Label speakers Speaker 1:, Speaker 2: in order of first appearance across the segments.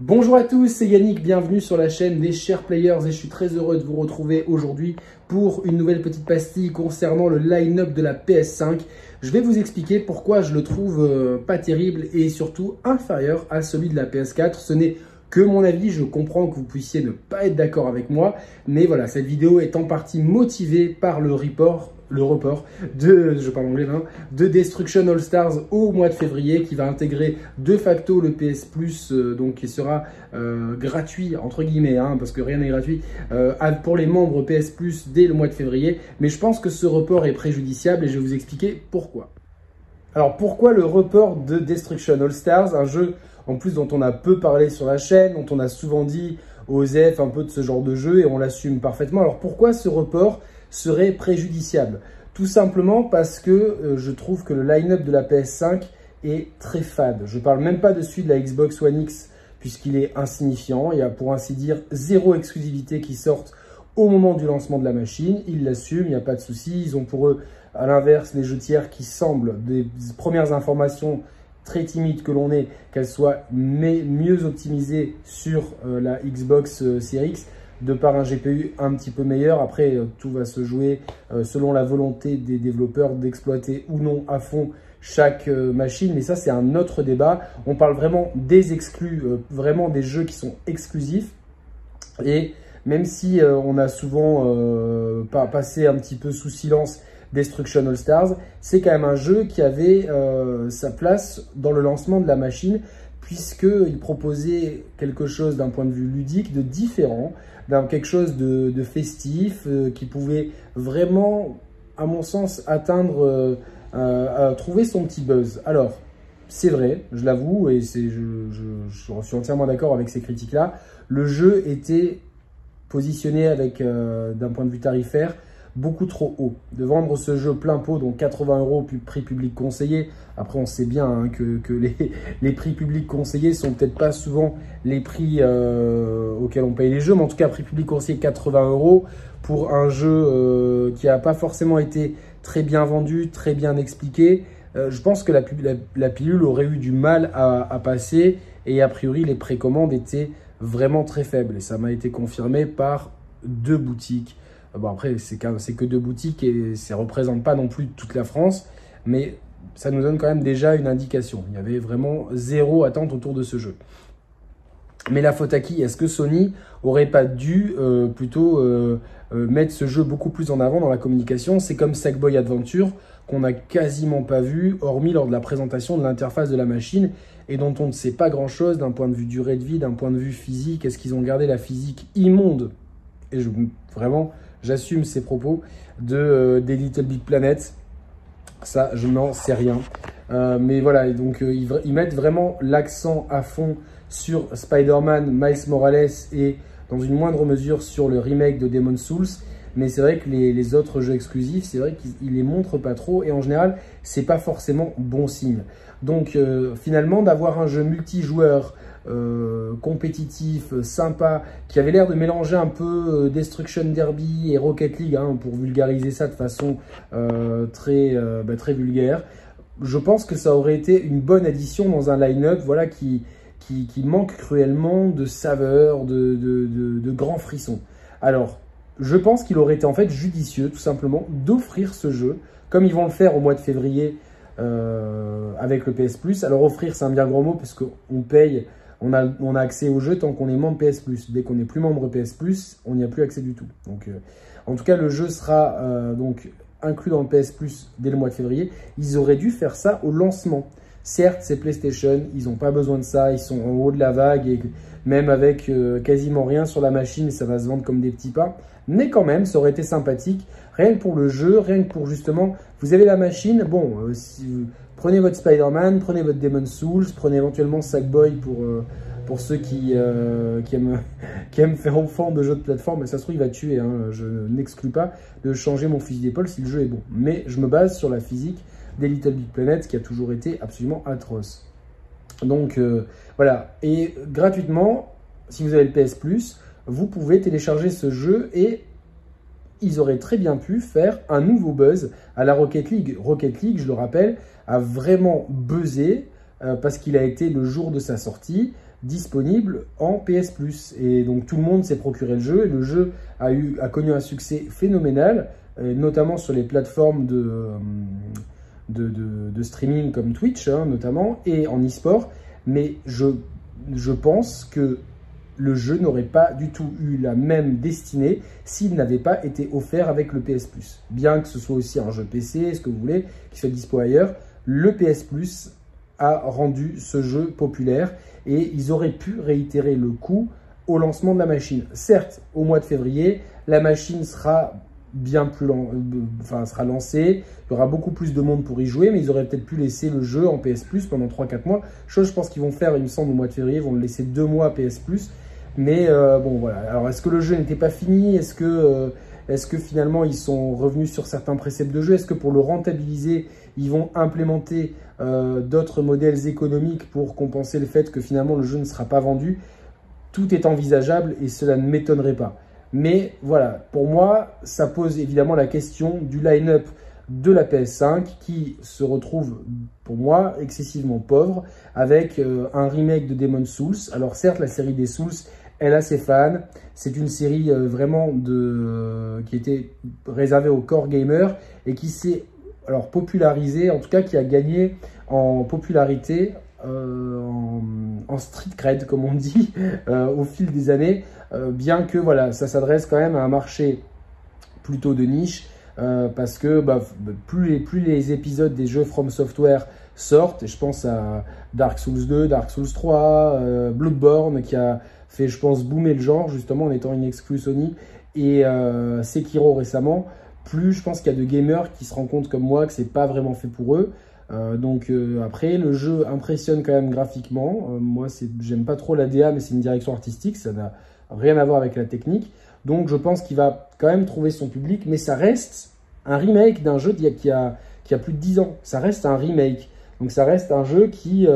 Speaker 1: Bonjour à tous, c'est Yannick, bienvenue sur la chaîne des Chers Players et je suis très heureux de vous retrouver aujourd'hui pour une nouvelle petite pastille concernant le line-up de la PS5. Je vais vous expliquer pourquoi je le trouve euh, pas terrible et surtout inférieur à celui de la PS4. Ce n'est que mon avis, je comprends que vous puissiez ne pas être d'accord avec moi, mais voilà, cette vidéo est en partie motivée par le report le report de, je parle anglais hein, de Destruction All Stars au mois de février qui va intégrer de facto le PS Plus, euh, donc qui sera euh, gratuit entre guillemets, hein, parce que rien n'est gratuit euh, pour les membres PS Plus dès le mois de février. Mais je pense que ce report est préjudiciable et je vais vous expliquer pourquoi. Alors pourquoi le report de Destruction All Stars, un jeu en plus dont on a peu parlé sur la chaîne, dont on a souvent dit aux F un peu de ce genre de jeu et on l'assume parfaitement. Alors pourquoi ce report serait préjudiciable. Tout simplement parce que euh, je trouve que le line-up de la PS5 est très fade. Je parle même pas de celui de la Xbox One X puisqu'il est insignifiant. Il y a pour ainsi dire zéro exclusivité qui sortent au moment du lancement de la machine. Ils l'assument, il n'y a pas de souci. Ils ont pour eux, à l'inverse, les jeux tiers qui semblent, des premières informations très timides que l'on ait, qu'elles soient mieux optimisées sur euh, la Xbox euh, Series X de par un GPU un petit peu meilleur. Après, euh, tout va se jouer euh, selon la volonté des développeurs d'exploiter ou non à fond chaque euh, machine. Mais ça, c'est un autre débat. On parle vraiment des exclus, vraiment des jeux qui sont exclusifs. Et même si on a souvent passé un petit peu sous silence Destruction All Stars, c'est quand même un jeu qui avait sa place dans le lancement de la machine puisqu'il proposait quelque chose d'un point de vue ludique de différent, quelque chose de, festif, euh, qui pouvait vraiment, à mon sens, atteindre, euh, euh, trouver son petit buzz. Alors, c'est vrai, je l'avoue, et je, je, suis entièrement d'accord avec ces critiques-là, le jeu était positionné avec, d'un point de vue tarifaire, beaucoup trop haut. De vendre ce jeu plein pot, donc 80 euros prix public conseillé. Après, on sait bien hein, que, les, prix publics conseillés sont peut-être pas souvent les prix euh, auxquels on paye les jeux, mais en tout cas, prix public conseillé 80 euros pour un jeu euh, qui n'a pas forcément été très bien vendu, très bien expliqué. Euh, je pense que la, la, pilule aurait eu du mal à passer et a priori, les précommandes étaient vraiment très faibles. Et ça m'a été confirmé par deux boutiques Bon, après, c'est que deux boutiques et ça ne représente pas non plus toute la France, mais ça nous donne quand même déjà une indication. Il y avait vraiment zéro attente autour de ce jeu. Mais la faute à qui? Est-ce que Sony aurait pas dû euh, plutôt euh, euh, mettre ce jeu beaucoup plus en avant dans la communication? C'est comme Sackboy Adventure qu'on n'a quasiment pas vu, hormis lors de la présentation de l'interface de la machine et dont on ne sait pas grand-chose d'un point de vue durée de vie, d'un point de vue physique. Est-ce qu'ils ont gardé la physique immonde? Et je, vraiment, j'assume ces propos, de, euh, des Little Big Planet. Ça, je n'en sais rien. Euh, mais voilà, donc euh, ils, mettent vraiment l'accent à fond sur Spider-Man, Miles Morales et dans une moindre mesure sur le remake de Demon's Souls. Mais c'est vrai que les, les, autres jeux exclusifs, c'est vrai qu'ils les montrent pas trop et en général, c'est pas forcément bon signe. Donc finalement, d'avoir un jeu multijoueur euh, compétitif, sympa, qui avait l'air de mélanger un peu euh, Destruction Derby et Rocket League, hein, pour vulgariser ça de façon euh, très, bah, très vulgaire. Je pense que ça aurait été une bonne addition dans un line-up voilà, qui, qui, manque cruellement de saveur, de, de, de, grands frissons. Alors, je pense qu'il aurait été en fait judicieux, tout simplement, d'offrir ce jeu, comme ils vont le faire au mois de février avec le PS Plus. Alors offrir, c'est un bien grand mot, parce qu'on paye on a, accès au jeu tant qu'on est membre PS Plus. Dès qu'on n'est plus membre PS Plus, on n'y a plus accès du tout. Euh, en tout cas, le jeu sera euh, donc inclus dans le PS Plus dès le mois de février. Ils auraient dû faire ça au lancement. Certes, c'est PlayStation, ils n'ont pas besoin de ça, ils sont en haut de la vague et même avec euh, quasiment rien sur la machine, ça va se vendre comme des petits pas. Mais quand même, ça aurait été sympathique, rien que pour le jeu, rien que pour justement, vous avez la machine, bon, Prenez votre Spider-Man, prenez votre Demon's Souls, prenez éventuellement Sackboy pour, euh, pour ceux qui, euh, qui, aiment, qui aiment faire enfant de jeux de plateforme. Mais ça se trouve, il va tuer. Hein. Je n'exclus pas de changer mon fusil d'épaule si le jeu est bon. Mais je me base sur la physique des Little Big Planet qui a toujours été absolument atroce. Donc euh, voilà. Et gratuitement, si vous avez le PS Plus, vous pouvez télécharger ce jeu et ils auraient très bien pu faire un nouveau buzz à la Rocket League. Rocket League, je le rappelle, a vraiment buzzé euh, parce qu'il a été le jour de sa sortie. disponible en PS Plus. Et donc tout le monde s'est procuré le jeu et le jeu a, eu, a connu un succès phénoménal, notamment sur les plateformes de, de, streaming comme Twitch hein, notamment et en e-sport. Mais je, je pense que le jeu n'aurait pas du tout eu la même destinée s'il n'avait pas été offert avec le PS Plus. Bien que ce soit aussi un jeu PC, ce que vous voulez, qui soit dispo ailleurs, le PS Plus a rendu ce jeu populaire et ils auraient pu réitérer le coup au lancement de la machine. Certes, au mois de février, la machine sera bien plus euh, enfin, sera lancée, il y aura beaucoup plus de monde pour y jouer, mais ils auraient peut-être pu laisser le jeu en PS Plus pendant 3-4 mois. Chose, je pense qu'ils vont faire, il me semble, au mois de février, ils vont le laisser 2 mois PS Plus. Mais euh, bon, voilà. Alors, est-ce que le jeu n'était pas fini? Est-ce que, euh, que finalement ils sont revenus sur certains préceptes de jeu? Est-ce que pour le rentabiliser, ils vont implémenter euh, d'autres modèles économiques pour compenser le fait que finalement le jeu ne sera pas vendu Tout est envisageable et cela ne m'étonnerait pas. Mais voilà, pour moi, ça pose évidemment la question du line-up de la PS5 qui se retrouve pour moi excessivement pauvre avec un remake de Demon's Souls. Alors certes la série des Souls elle a ses fans. C'est une série euh, vraiment de, qui était réservée aux core gamers et qui s'est alors popularisée, en tout cas qui a gagné en popularité, euh, en, street cred comme on dit, euh, au fil des années, bien que voilà, ça s'adresse quand même à un marché plutôt de niche, parce que bah, plus, les, plus les épisodes des jeux From Software sortent, et je pense à Dark Souls 2, Dark Souls 3, Bloodborne qui a fait, je pense, boomer le genre, justement, en étant une exclue Sony, et euh, Sekiro récemment, plus je pense qu'il y a de gamers qui se rendent compte comme moi que c'est pas vraiment fait pour eux. Euh, donc euh, après, le jeu impressionne quand même graphiquement. moi, j'aime pas trop la DA, mais c'est une direction artistique, ça n'a rien à voir avec la technique. Donc je pense qu'il va quand même trouver son public, mais ça reste un remake d'un jeu qui a, qui a plus de 10 ans. Ça reste un remake. Donc ça reste un jeu qui,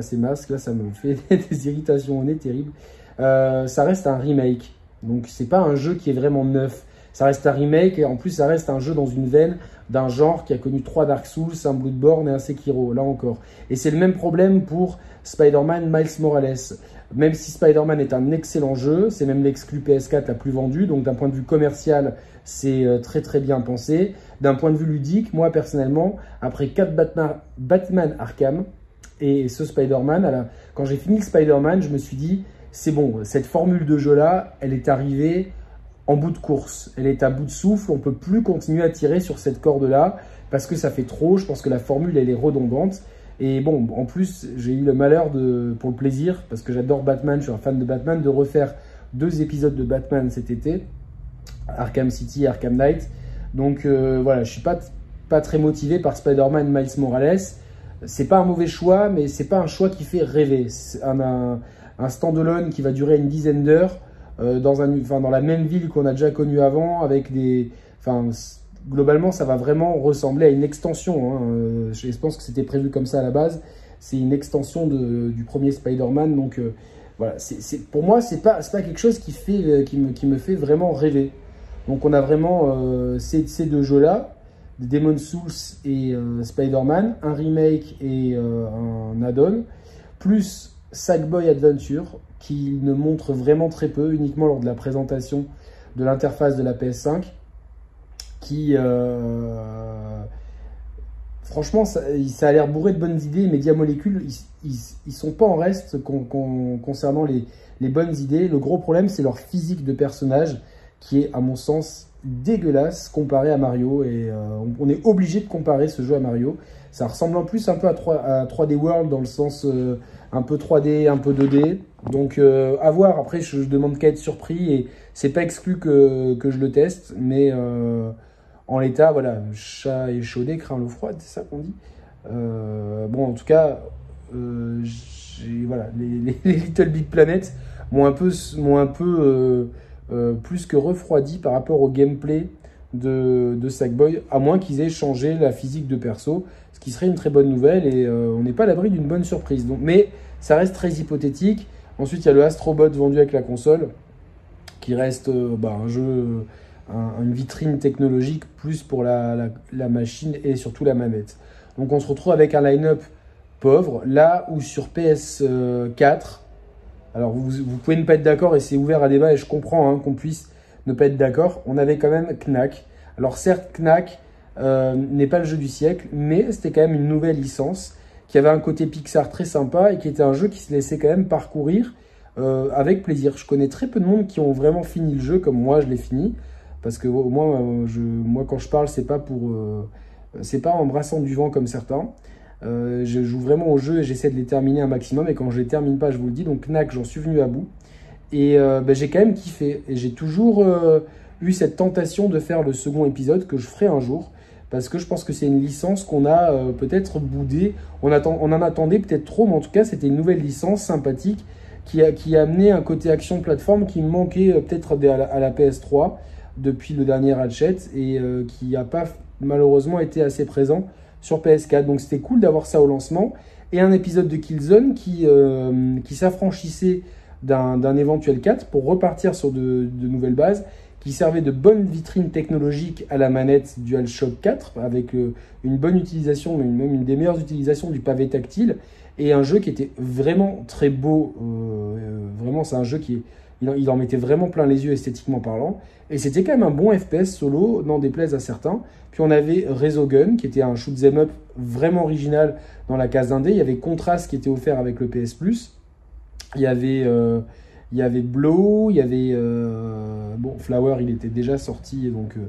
Speaker 1: ces masques là, ça me fait des irritations au nez terribles. Euh, ça reste un remake, donc c'est pas un jeu qui est vraiment neuf. Ça reste un remake et en plus ça reste un jeu dans une veine d'un genre qui a connu trois Dark Souls, un Bloodborne et un Sekiro, là encore. Et c'est le même problème pour Spider-Man Miles Morales. Même si Spider-Man est un excellent jeu, c'est même l'exclu PS4 la plus vendue, donc d'un point de vue commercial, c'est euh, très très bien pensé. D'un point de vue ludique, moi personnellement, après 4 Batman, Batman Arkham, et ce Spider-Man, quand j'ai fini le Spider-Man, je me suis dit, c'est bon, cette formule de jeu-là, elle est arrivée en bout de course. Elle est à bout de souffle, on peut plus continuer à tirer sur cette corde-là parce que ça fait trop. Je pense que la formule, elle est redondante. Et bon, en plus, j'ai eu le malheur de, pour le plaisir, parce que j'adore Batman, je suis un fan de Batman, de refaire deux épisodes de Batman cet été, Arkham City et Arkham Knight. Donc euh, voilà, je suis pas, pas très motivé par Spider-Man Miles Morales c'est pas un mauvais choix, mais c'est pas un choix qui fait rêver. Un, un, standalone qui va durer une dizaine d'heures euh, dans, un, enfin, dans la même ville qu'on a déjà connue avant, avec des. Enfin, globalement, ça va vraiment ressembler à une extension. Hein. Euh, je pense que c'était prévu comme ça à la base. C'est une extension de, du premier Spider-Man. Donc euh, voilà, pour moi, c'est pas, pas quelque chose qui, fait, qui, me, qui me fait vraiment rêver. Donc on a vraiment ces, ces deux jeux-là. Demon Souls et Spider-Man, un remake et un add-on, plus Sackboy Adventure, qui ne montre vraiment très peu, uniquement lors de la présentation de l'interface de la PS5, qui... Euh, franchement, ça, a l'air bourré de bonnes idées. Media Molecule, ils, ils, sont pas en reste concernant les, les, bonnes idées. Le gros problème, c'est leur physique de personnage, qui est, à mon sens, dégueulasse comparé à Mario et euh, on est obligé de comparer ce jeu à Mario. Ça ressemble en plus un peu à, 3, d World dans le sens euh, un peu 3D, un peu 2D. Donc euh, à voir, après je, demande qu'à être surpris et c'est pas exclu que, je le teste, mais en l'état, voilà, chat échaudé craint l'eau froide, c'est ça qu'on dit. bon, en tout cas, voilà, les, Little Big Planet m'ont un peu, un peu euh, plus que refroidi par rapport au gameplay de, de Sackboy, à moins qu'ils aient changé la physique de perso, qui serait une très bonne nouvelle et euh, on n'est pas à l'abri d'une bonne surprise. Donc, mais ça reste très hypothétique. Ensuite, il y a le Astrobot vendu avec la console, qui reste euh, bah, un jeu, une vitrine technologique plus pour la, la, machine et surtout la manette. Donc on se retrouve avec un line-up pauvre, là où sur PS4, Alors vous, vous pouvez ne pas être d'accord et c'est ouvert à débat et je comprends hein, qu'on puisse ne pas être d'accord. On avait quand même Knack. Alors certes, Knack euh, n'est pas le jeu du siècle, mais c'était quand même une nouvelle licence qui avait un côté Pixar très sympa et qui était un jeu qui se laissait quand même parcourir euh, avec plaisir. Je connais très peu de monde qui ont vraiment fini le jeu comme moi je l'ai fini, parce que au moins, euh, moi quand je parle, c'est pas pour, c'est pas en brassant du vent comme certains. je joue vraiment au jeu et j'essaie de les terminer un maximum. Et quand je les termine pas, je vous le dis. Donc Knack, j'en suis venu à bout. Et ben, j'ai quand même kiffé. Et j'ai toujours eu cette tentation de faire le second épisode que je ferai un jour parce que je pense que c'est une licence qu'on a euh, peut-être boudée. On, en attendait peut-être trop, mais en tout cas, c'était une nouvelle licence sympathique qui a, amené un côté action plateforme qui manquait euh, peut-être à, la PS3 depuis le dernier Ratchet et euh, qui n'a pas malheureusement été assez présent sur PS4. Donc c'était cool d'avoir ça au lancement. Et un épisode de Killzone qui, qui s'affranchissait d'un éventuel 4 pour repartir sur de nouvelles bases qui servait de bonne vitrine technologique à la manette DualShock 4, avec euh, une bonne utilisation, même une des meilleures utilisations du pavé tactile, et un jeu qui était vraiment très beau. Euh, euh, vraiment, c'est un jeu qui il en, mettait vraiment plein les yeux esthétiquement parlant. Et c'était quand même un bon FPS solo, n'en déplaise à certains. Puis on avait Resogun, qui était un shoot 'em up vraiment original dans la case d'indé. Il y avait Contrast qui était offert avec le PS. Il y avait il y avait Blow, il y avait... Euh, bon, Flower, il était déjà sorti, donc euh,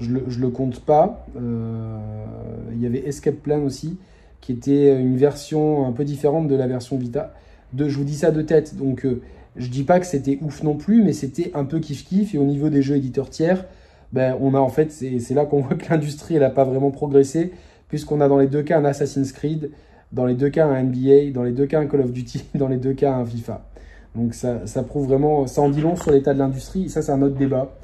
Speaker 1: je le, le compte pas. Euh, il y avait Escape Plan aussi, qui était une version un peu différente de la version Vita. De, je vous dis ça de tête, donc je dis pas que c'était ouf non plus, mais c'était un peu kiff-kiff. Et au niveau des jeux éditeurs tiers, ben, on en fait, c'est là qu'on voit que l'industrie, n'a pas vraiment progressé, puisqu'on a dans les deux cas un Assassin's Creed, dans les deux cas un NBA, dans les deux cas un Call of Duty, dans les deux cas un FIFA. Donc ça, ça, prouve vraiment, ça en dit long sur l'état de l'industrie, ça c'est un autre débat.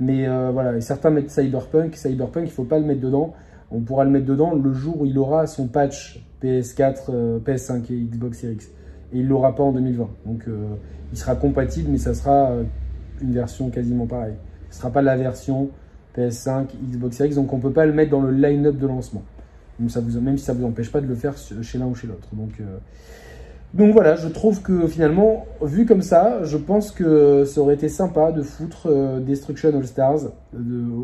Speaker 1: Mais euh, voilà, et certains mettent Cyberpunk, Cyberpunk il ne faut pas le mettre dedans, on pourra le mettre dedans le jour où il aura son patch PS4, euh, PS5 et Xbox Series X. Et il ne l'aura pas en 2020. Donc euh, il sera compatible, mais ça sera une version quasiment pareille. Ce ne sera pas la version PS5, Xbox Series X, donc on ne peut pas le mettre dans le line-up de lancement. Donc ça vous, même si ça ne vous empêche pas de le faire chez l'un ou chez l'autre. Donc donc voilà, je trouve que finalement, vu comme ça, je pense que ça aurait été sympa de foutre euh, Destruction All Stars,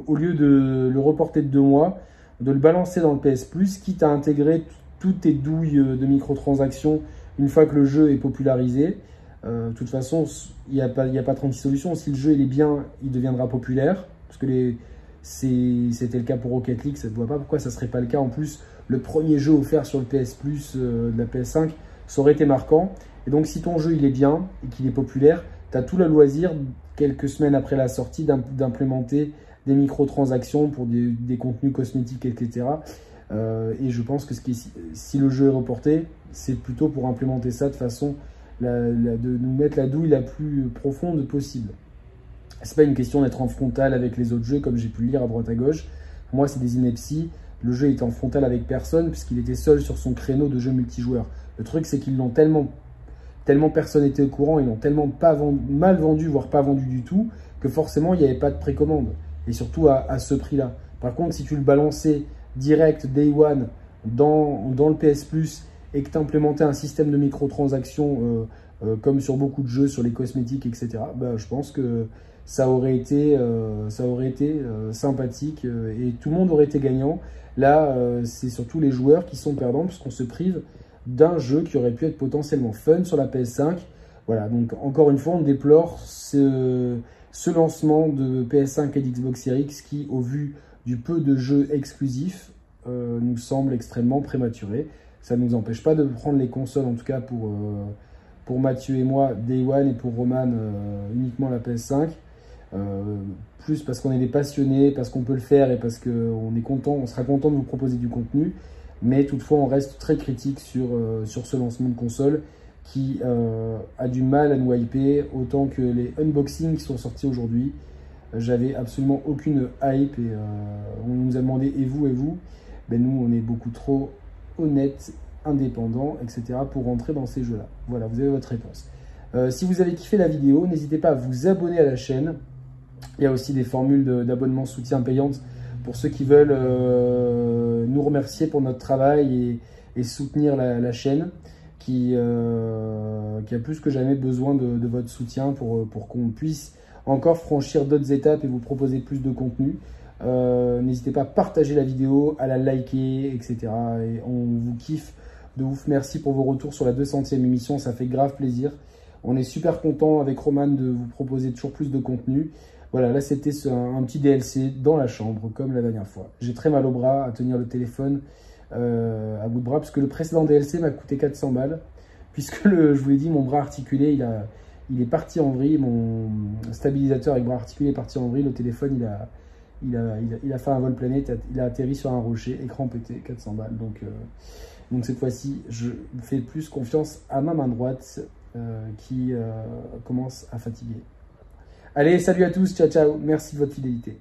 Speaker 1: au lieu de le reporter de deux mois, de le balancer dans le PS Plus, quitte à intégrer toutes tes douilles euh, de microtransactions une fois que le jeu est popularisé. Euh, de toute façon, il n'y a, pas, 36 solutions. Si le jeu est bien, il deviendra populaire. Parce que c'était le cas pour Rocket League, ça ne voit pas pourquoi ça ne serait pas le cas. En plus, le premier jeu offert sur le PS Plus de la PS5, ça aurait été marquant. Et donc, si ton jeu il est bien et qu'il est populaire, tu as tout le loisir, quelques semaines après la sortie, d'implémenter des microtransactions pour des, contenus cosmétiques, etc. Euh, et je pense que si le jeu est reporté, c'est plutôt pour implémenter ça de façon de nous mettre la douille la plus profonde possible. C'est pas une question d'être en frontal avec les autres jeux, comme j'ai pu le lire à droite à gauche. moi, c'est des inepties. Le jeu est en frontal avec personne, puisqu'il était seul sur son créneau de jeu multijoueur. Le truc, c'est qu'ils l'ont tellement, tellement personne n'était au courant, ils l'ont tellement pas mal vendu, voire pas vendu du tout, que forcément, il n'y avait pas de précommande. Et surtout à, ce prix-là. Par contre, si tu le balançais direct, day one, dans, dans le PS Plus, et que tu implémentais un système de microtransactions euh, euh, comme sur beaucoup de jeux, sur les cosmétiques, etc., bah, je pense que ça aurait été, euh, ça aurait été sympathique et tout le monde aurait été gagnant. Là, c'est surtout les joueurs qui sont perdants puisqu'on se prive d'un jeu qui aurait pu être potentiellement fun sur la PS5. Voilà, donc encore une fois, on déplore ce, lancement de PS5 et d'Xbox Series X qui, au vu du peu de jeux exclusifs, euh, nous semble extrêmement prématuré. Ça ne nous empêche pas de prendre les consoles, en tout cas pour, euh, pour Mathieu et moi, Day One, et pour Roman, euh, uniquement la PS5. Plus parce qu'on est des passionnés, parce qu'on peut le faire et parce qu'on est content, on sera content de vous proposer du contenu. Mais toutefois, on reste très critique sur, euh, ce lancement de console qui euh, a du mal à nous hyper autant que les unboxings qui sont sortis aujourd'hui. J'avais absolument aucune hype et euh, on nous a demandé et vous et vous? Ben Nous, on est beaucoup trop honnêtes, indépendants, etc. pour rentrer dans ces jeux-là. Voilà, vous avez votre réponse. si vous avez kiffé la vidéo, n'hésitez pas à vous abonner à la chaîne. Il y a aussi des formules d'abonnement soutien payantes pour ceux qui veulent euh, nous remercier pour notre travail et, soutenir la, chaîne, qui, euh, qui a plus que jamais besoin de, votre soutien pour, pour qu'on puisse encore franchir d'autres étapes et vous proposer plus de contenu. Euh, n'hésitez pas à partager la vidéo, à la liker, etc. Et on vous kiffe de ouf. Merci pour vos retours sur la 200e émission, ça fait grave plaisir. On est super content avec Roman de vous proposer toujours plus de contenu. Voilà, là c'était un, petit DLC dans la chambre, comme la dernière fois. J'ai très mal au bras à tenir le téléphone euh, à bout de bras, parce que le précédent DLC m'a coûté 400 balles, puisque je vous l'ai dit, mon bras articulé, il, est parti en vrille, mon stabilisateur avec bras articulé est parti en vrille, le téléphone, il a, fait un vol planète, il a atterri sur un rocher, écran pété, 400 balles. Donc, euh, donc cette fois-ci, je fais plus confiance à ma main droite euh, qui commence à fatiguer. Allez, salut à tous, ciao ciao, merci de votre fidélité.